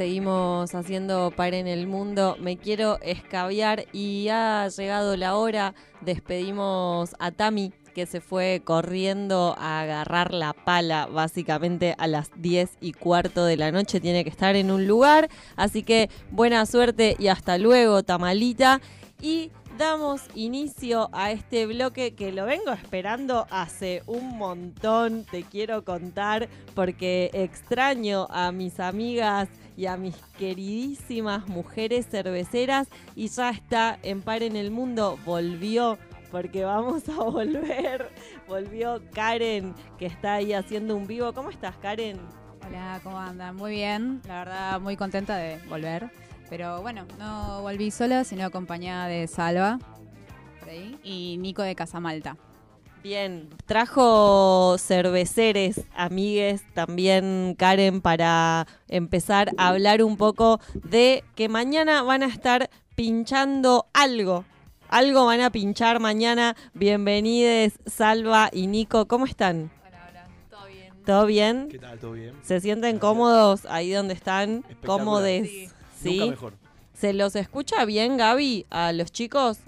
Seguimos haciendo par en el mundo. Me quiero escabiar y ha llegado la hora. Despedimos a Tami, que se fue corriendo a agarrar la pala básicamente a las 10 y cuarto de la noche. Tiene que estar en un lugar. Así que buena suerte y hasta luego, Tamalita. Y damos inicio a este bloque que lo vengo esperando hace un montón, te quiero contar, porque extraño a mis amigas y a mis queridísimas mujeres cerveceras y ya está en Par en el Mundo, volvió porque vamos a volver. Volvió Karen, que está ahí haciendo un vivo. ¿Cómo estás, Karen? Hola, ¿cómo andan? Muy bien, la verdad muy contenta de volver. Pero bueno, no volví sola, sino acompañada de Salva, por ahí, y Nico de Casamalta. Bien, trajo cerveceres, amigues, también Karen, para empezar a hablar un poco de que mañana van a estar pinchando algo. Algo van a pinchar mañana. Bienvenides, Salva y Nico. ¿Cómo están? Hola, hola, ¿todo bien? ¿Todo bien? ¿Qué tal? ¿Todo bien? ¿Se sienten Gracias. cómodos ahí donde están? Sí. ¿Sí? Nunca mejor. ¿Se los escucha bien, Gaby, a los chicos?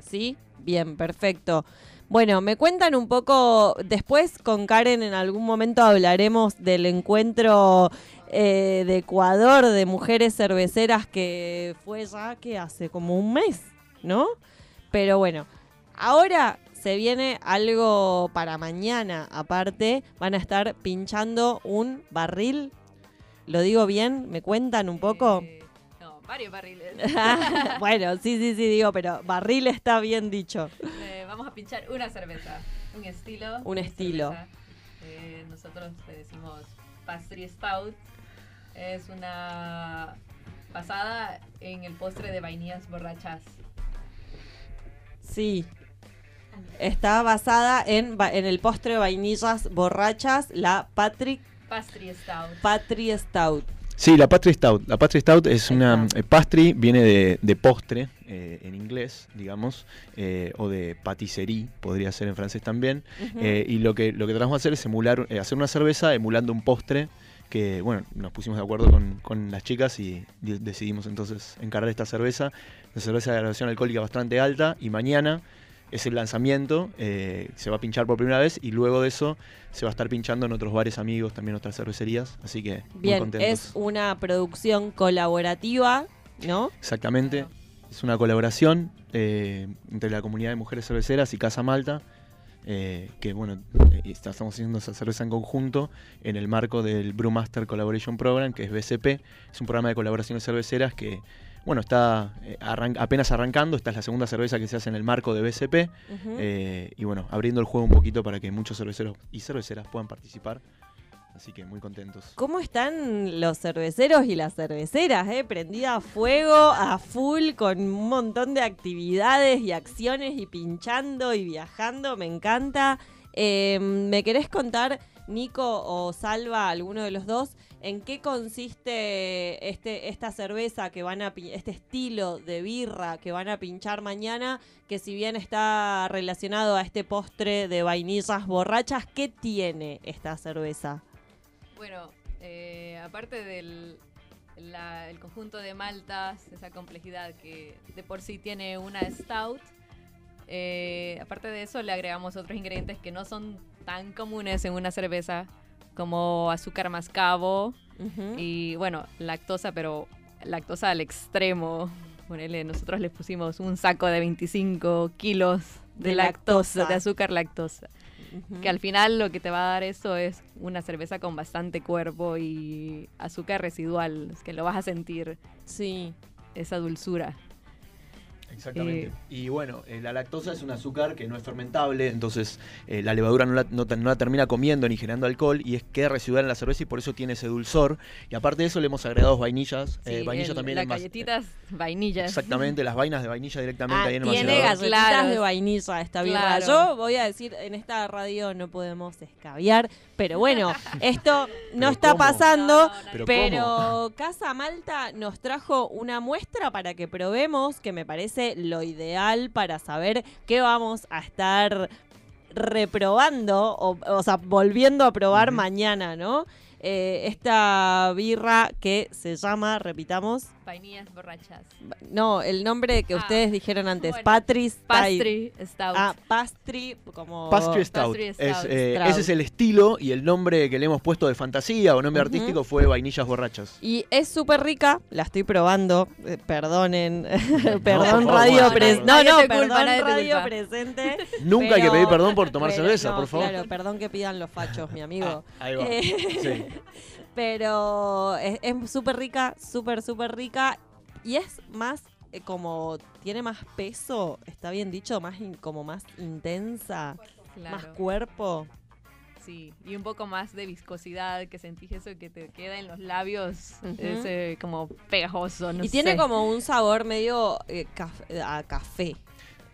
¿Sí? Bien, perfecto. Bueno, me cuentan un poco, después con Karen en algún momento hablaremos del encuentro eh, de Ecuador de mujeres cerveceras que fue ya que hace como un mes, ¿no? Pero bueno, ahora se viene algo para mañana, aparte, van a estar pinchando un barril. ¿Lo digo bien? ¿Me cuentan un poco? Eh, no, varios barriles. bueno, sí, sí, sí, digo, pero barril está bien dicho. Eh, vamos a pinchar una cerveza, un estilo. Un estilo. Eh, nosotros le decimos pastry stout. Es una basada en el postre de vainillas borrachas. Sí. Está basada en, en el postre de vainillas borrachas, la Patrick Pastry stout. Patri Stout. Sí, la Pastry Stout. La Pastry Stout es una... eh, pastry viene de, de postre, eh, en inglés, digamos, eh, o de patisserie, podría ser en francés también. Eh, y lo que, lo que tratamos de hacer es emular, eh, hacer una cerveza emulando un postre que, bueno, nos pusimos de acuerdo con, con las chicas y de- decidimos entonces encargar esta cerveza. Una cerveza de graduación alcohólica bastante alta y mañana es el lanzamiento, eh, se va a pinchar por primera vez y luego de eso se va a estar pinchando en otros bares amigos, también otras cervecerías, así que muy Bien, contentos. es una producción colaborativa, ¿no? Exactamente, es una colaboración eh, entre la comunidad de mujeres cerveceras y Casa Malta, eh, que bueno, eh, estamos haciendo esa cerveza en conjunto en el marco del Brewmaster Collaboration Program, que es BCP, es un programa de colaboraciones cerveceras que bueno, está eh, arran- apenas arrancando, esta es la segunda cerveza que se hace en el marco de BCP, eh, y bueno, abriendo el juego un poquito para que muchos cerveceros y cerveceras puedan participar, así que muy contentos. ¿Cómo están los cerveceros y las cerveceras? Eh? Prendida a fuego, a full, con un montón de actividades y acciones y pinchando y viajando, me encanta. Eh, ¿Me querés contar, Nico o Salva, alguno de los dos, en qué consiste este, esta cerveza que van a este estilo de birra que van a pinchar mañana, que si bien está relacionado a este postre de vainillas borrachas, ¿qué tiene esta cerveza? Bueno, eh, aparte del la- el conjunto de maltas, esa complejidad que de por sí tiene una stout, eh, aparte de eso le agregamos otros ingredientes que no son tan comunes en una cerveza, como azúcar mascabo y bueno, lactosa, pero lactosa al extremo. Ponele, nosotros le pusimos un saco de 25 kilos de, De lactosa, lactosa. de azúcar lactosa. Que al final lo que te va a dar eso es una cerveza con bastante cuerpo y azúcar residual, es que lo vas a sentir, Sí. esa dulzura. Exactamente. Eh, y bueno, eh, la lactosa es un azúcar que no es fermentable, entonces eh, la levadura no la, no la termina comiendo ni generando alcohol y es queda residual en la cerveza y por eso tiene ese dulzor. Y aparte de eso le hemos agregado vainillas, eh, sí, vainilla el- también Las en más- galletitas vainillas. Exactamente, las vainas de vainilla directamente Ah, ahí en el tiene galletitas Claro. de vainilla esta birra. Claro. Yo voy a decir, en esta radio no podemos escabiar, pero bueno, esto no ¿Pero está cómo? pasando. No, no, no. Pero Pero Casa Malta nos trajo una muestra para que probemos, que me parece lo ideal para saber qué vamos a estar reprobando, o, o sea, volviendo a probar mañana, ¿no? Eh, esta birra que se llama, repitamos, Vainillas borrachas. no, el nombre que Ah, ustedes dijeron antes, bueno. Patri. Pastry stout. Ah, pastry, como... Pastry Stout. Pastry Es, Stout. eh, Stout. ese es el estilo y el nombre que le hemos puesto de fantasía o nombre artístico fue Vainillas Borrachas. Y es súper rica, la estoy probando, eh, perdonen, perdón Radio Presente. No, no, culpa, perdón Radio culpa. Presente. Nunca hay que Pero- pedir perdón por tomar pero cerveza, no, por favor. Claro, perdón que pidan los fachos, mi amigo. Ah, ahí va. Eh, Sí. Pero es súper rica, súper, súper rica. Y es más eh, como, tiene más peso, está bien dicho, más in- como más intensa, más cuerpo. Sí, y un poco más de viscosidad, que sentís eso que te queda en los labios, ese como pegajoso, no y tiene como un sabor medio eh, caf- a café.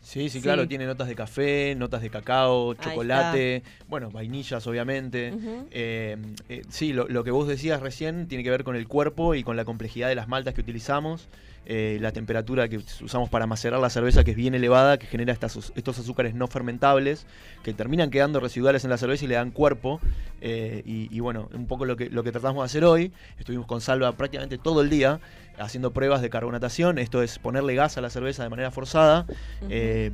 Sí, sí, Sí. claro, tiene notas de café, notas de cacao, chocolate, bueno, vainillas obviamente. Eh, eh, sí, lo, lo que vos decías recién tiene que ver con el cuerpo y con la complejidad de las maltas que utilizamos, eh, la temperatura que usamos para macerar la cerveza que es bien elevada, que genera estas- estos azúcares no fermentables, que terminan quedando residuales en la cerveza y le dan cuerpo. eh, y, y bueno, un poco lo que, lo que tratamos de hacer hoy, estuvimos con Salva prácticamente todo el día haciendo pruebas de carbonatación, esto es ponerle gas a la cerveza de manera forzada. Eh,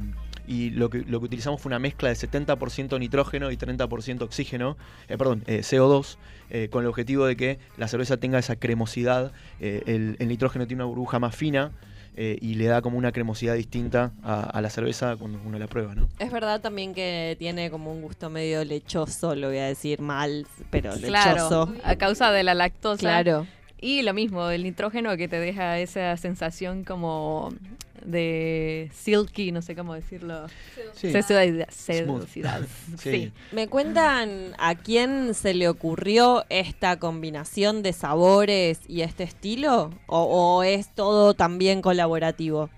y lo que, lo que utilizamos fue una mezcla de 70% nitrógeno y 30% oxígeno, eh, perdón, eh, CO2, eh, con el objetivo de que la cerveza tenga esa cremosidad. Eh, el, el nitrógeno tiene una burbuja más fina eh, y le da como una cremosidad distinta a, a la cerveza cuando uno la prueba, ¿no? Es verdad también que tiene como un gusto medio lechoso, lo voy a decir mal, pero Claro, lechoso. a causa de la lactosa. Claro. Y lo mismo, el nitrógeno que te deja esa sensación como de silky, no sé cómo decirlo. Sí. Sí. sí. ¿Me cuentan a quién se le ocurrió esta combinación de sabores y este estilo? ¿O, o es todo también colaborativo?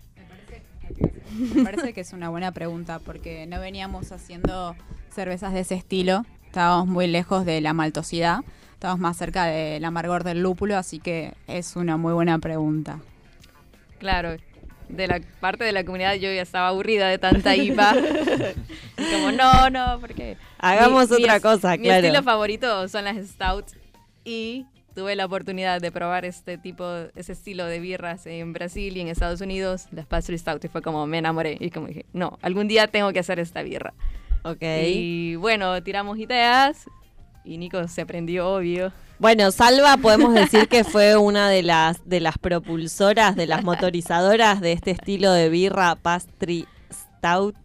Me parece que es una buena pregunta porque no veníamos haciendo cervezas de ese estilo. Estábamos muy lejos de la maltosidad. Estábamos más cerca del amargor del lúpulo, así que es una muy buena pregunta. Claro, de la parte de la comunidad yo ya estaba aburrida de tanta IPA. Como, no, no, porque... Hagamos mi- mi otra cosa, Mi claro. estilo favorito son las stouts y tuve la oportunidad de probar este tipo, ese estilo de birras en Brasil y en Estados Unidos, las pastry stout, y fue como, me enamoré. Y como dije, no, algún día tengo que hacer esta birra. Ok. Y bueno, tiramos ideas y Nico se prendió, obvio. Bueno, Salva podemos decir que fue una de las de las propulsoras, de las motorizadoras de este estilo de birra pastry stout.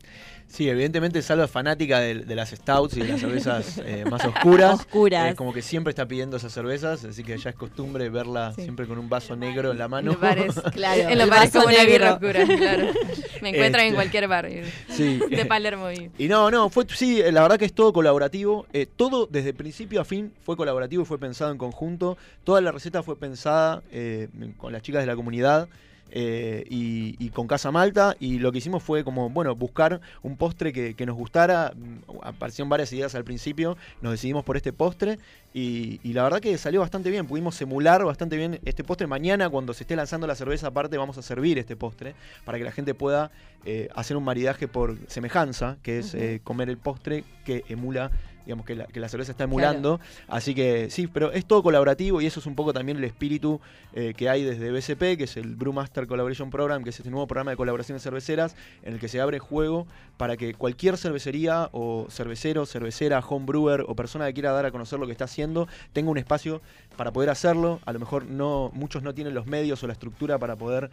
Sí, evidentemente Salva es fanática de, de las stouts y de las cervezas eh, más oscuras. Oscuras. Eh, como que siempre está pidiendo esas cervezas, así que ya es costumbre verla Sí. siempre con un vaso negro en la mano. En los bares, Claro, En los bares como una birra oscura, claro. Me encuentran en Este. cualquier bar eh, Sí. de Palermo. y- Y no, no, fue, sí, la verdad que es todo colaborativo. eh, todo desde principio a fin fue colaborativo y fue pensado en conjunto. Toda la receta fue pensada eh, con las chicas de la comunidad. Eh, y, y con Casa Malta y lo que hicimos fue como, bueno, buscar un postre que, que nos gustara, Mm, aparecieron varias ideas al principio, nos decidimos por este postre y, y la verdad que salió bastante bien, pudimos emular bastante bien este postre, mañana cuando se esté lanzando la cerveza aparte vamos a servir este postre para que la gente pueda eh, hacer un maridaje por semejanza, que es eh, comer el postre que emula, digamos que la, que la cerveza está emulando. Así que sí, pero es todo colaborativo y eso es un poco también el espíritu eh, que hay desde BCP, que es el Brewmaster Collaboration Program, que es este nuevo programa de colaboraciones cerveceras en el que se abre juego para que cualquier cervecería o cervecero, cervecera, home brewer o persona que quiera dar a conocer lo que está haciendo tenga un espacio para poder hacerlo. A lo mejor no muchos no tienen los medios o la estructura para poder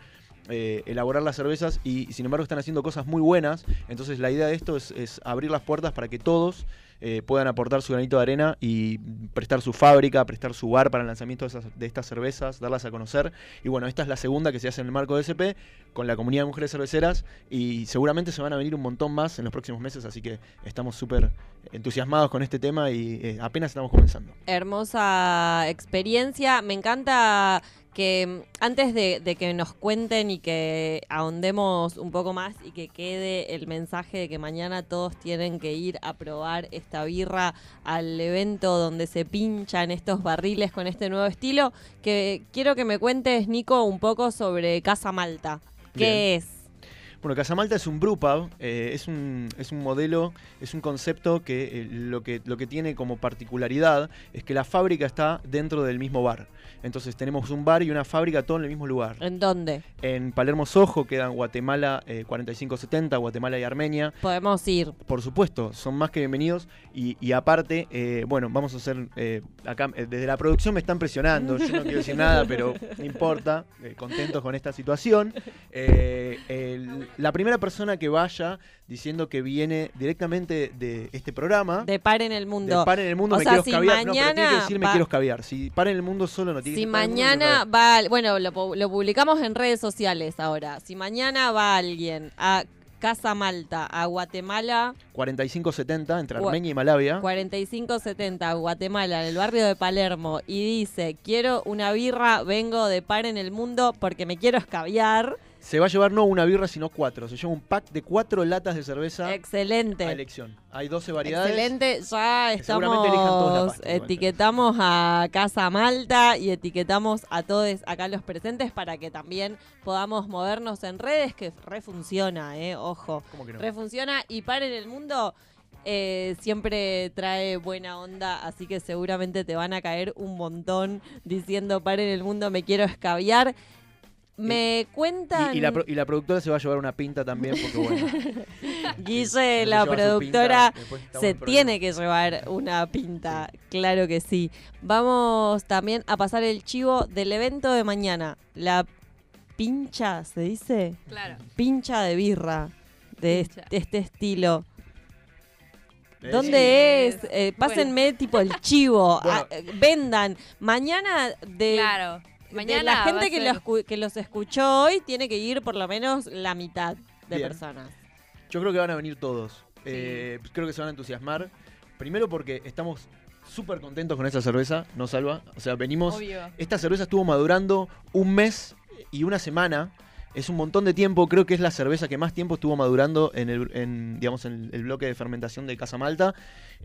eh, elaborar las cervezas y, sin embargo están haciendo cosas muy buenas. Entonces la idea de esto es, abrir las puertas para que todos eh, puedan aportar su granito de arena y prestar su fábrica, prestar su bar para el lanzamiento de estas cervezas, darlas a conocer. Y bueno, esta es la segunda que se hace en el marco de SP con la comunidad de mujeres cerveceras y seguramente se van a venir un montón más en los próximos meses, así que estamos súper entusiasmados con este tema y eh, apenas estamos comenzando. Hermosa experiencia. Me encanta que mm, antes de, de que nos cuenten y que ahondemos un poco más y que quede el mensaje de que mañana todos tienen que ir a probar esta birra al evento donde se pinchan estos barriles con este nuevo estilo, que quiero que me cuentes, Nico, un poco sobre Casa Malta. ¿Qué es? Bueno, Casamalta es un brewpub, eh, es, un, es un modelo, es un concepto que, eh, lo que lo que tiene como particularidad es que la fábrica está dentro del mismo bar. Entonces tenemos un bar y una fábrica todo en el mismo lugar. ¿En dónde? En Palermo Sojo quedan Guatemala eh, 4570, Guatemala y Armenia. Podemos ir. Por supuesto, son más que bienvenidos. Y, y aparte, eh, bueno, vamos a hacer. acá, desde la producción me están presionando. Yo no quiero decir nada, pero no importa. contentos con esta situación. El- la primera persona que vaya diciendo que viene directamente de este programa. De Par en el Mundo. de Par en el mundo O me sea, quiero si escabiar. no, pero tiene que decir me va- quiero escabiar. Si Par en el mundo solo no tiene Si que mundo, mañana va, bueno, lo, pu- lo publicamos en redes sociales ahora. Si mañana va alguien a Casa Malta, a Guatemala, 4570 entre Armenia y Malavia. 4570, Guatemala, en el barrio de Palermo, y dice, quiero una birra, vengo de par en el mundo porque me quiero escabiar. Se va a llevar no una birra, sino cuatro. Se lleva un pack de cuatro latas de cerveza a Excelente. elección. Hay 12 variedades. Excelente, ya estamos, pasta, etiquetamos a Casa Malta y etiquetamos a todos acá los presentes para que también podamos movernos en redes, que refunciona, eh, ojo. ¿Cómo que no? Refunciona y para en el mundo eh, siempre trae buena onda, así que seguramente te van a caer un montón diciendo para en el mundo me quiero escabiar. Me cuentan, Y, y la, y la productora se va a llevar una pinta también, porque bueno. Guille, se la productora, pinta, se tiene que llevar una pinta, claro que sí. Vamos también a pasar el chivo del evento de mañana. La pincha, ¿se dice? Claro. Pincha de birra de Pincha. este, este estilo. Eh, ¿Dónde sí. es? Eh, pásenme tipo el chivo. Bueno. ah, eh, vendan. Mañana de, Claro. De la gente que, ser- los, que los escuchó hoy tiene que ir por lo menos la mitad de Bien. personas. Yo creo que van a venir todos. Eh, creo que se van a entusiasmar. Primero porque estamos súper contentos con esta cerveza, no salva. O sea, venimos. Obvio. Esta cerveza estuvo madurando un mes y una semana. Es un montón de tiempo, creo que es la cerveza que más tiempo estuvo madurando en el, en, digamos, en el bloque de fermentación de Casa Malta.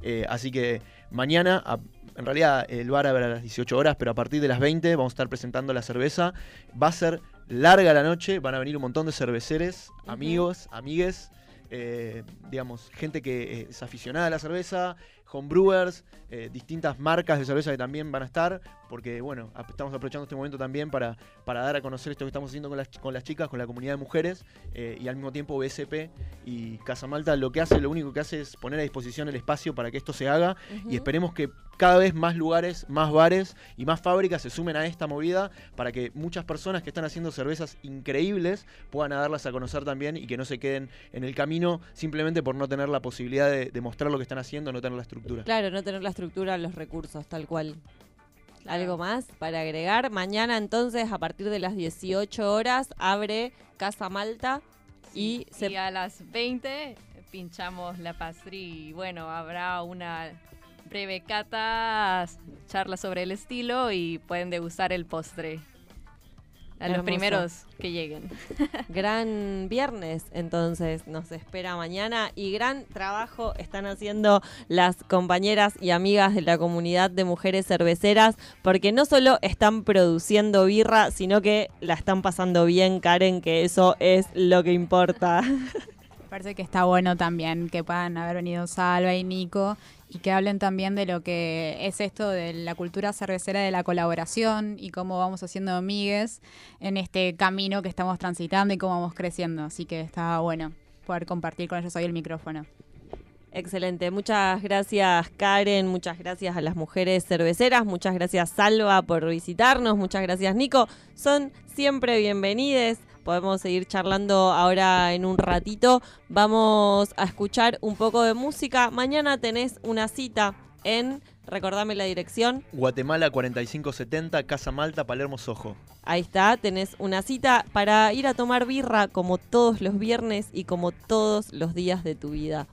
Eh, así que mañana, a- en realidad el bar abre a las 18 horas, pero a partir de las 20 vamos a estar presentando la cerveza. Va a ser larga la noche, van a venir un montón de cerveceres, amigos, amigues, eh, digamos, gente que eh, es aficionada a la cerveza, homebrewers, eh, distintas marcas de cerveza que también van a estar, porque bueno, estamos aprovechando este momento también para, para dar a conocer esto que estamos haciendo con las, con las chicas, con la comunidad de mujeres, eh, y al mismo tiempo BSP y Casa Malta lo que hace, lo único que hace es poner a disposición el espacio para que esto se haga y esperemos que cada vez más lugares, más bares y más fábricas se sumen a esta movida para que muchas personas que están haciendo cervezas increíbles puedan darlas a conocer también y que no se queden en el camino simplemente por no tener la posibilidad de, de mostrar lo que están haciendo, no tener la estructura. Claro, no tener la estructura, los recursos, tal cual. ¿Algo más para agregar? Mañana entonces, a partir de las 18 horas, abre Casa Malta y Sí, se... y a las 20 pinchamos la pastry y bueno, habrá una breve cata, charla sobre el estilo y pueden degustar el postre. A los primeros que lleguen. Gran viernes, entonces nos espera mañana y gran trabajo están haciendo las compañeras y amigas de la comunidad de mujeres cerveceras, porque no solo están produciendo birra, sino que la están pasando bien, Karen, que eso es lo que importa. Parece que está bueno también que puedan haber venido Salva y Nico y que hablen también de lo que es esto de la cultura cervecera de la colaboración y cómo vamos haciendo amigues en este camino que estamos transitando y cómo vamos creciendo. Así que está bueno poder compartir con ellos hoy el micrófono. Excelente, muchas gracias Karen, muchas gracias a las mujeres cerveceras, muchas gracias Salva por visitarnos, muchas gracias Nico, son siempre bienvenides. Podemos seguir charlando ahora en un ratito. Vamos a escuchar un poco de música. Mañana tenés una cita en, recordame la dirección. Guatemala 4570, Casa Malta, Palermo, Sojo. Ahí está, tenés una cita para ir a tomar birra como todos los viernes y como todos los días de tu vida.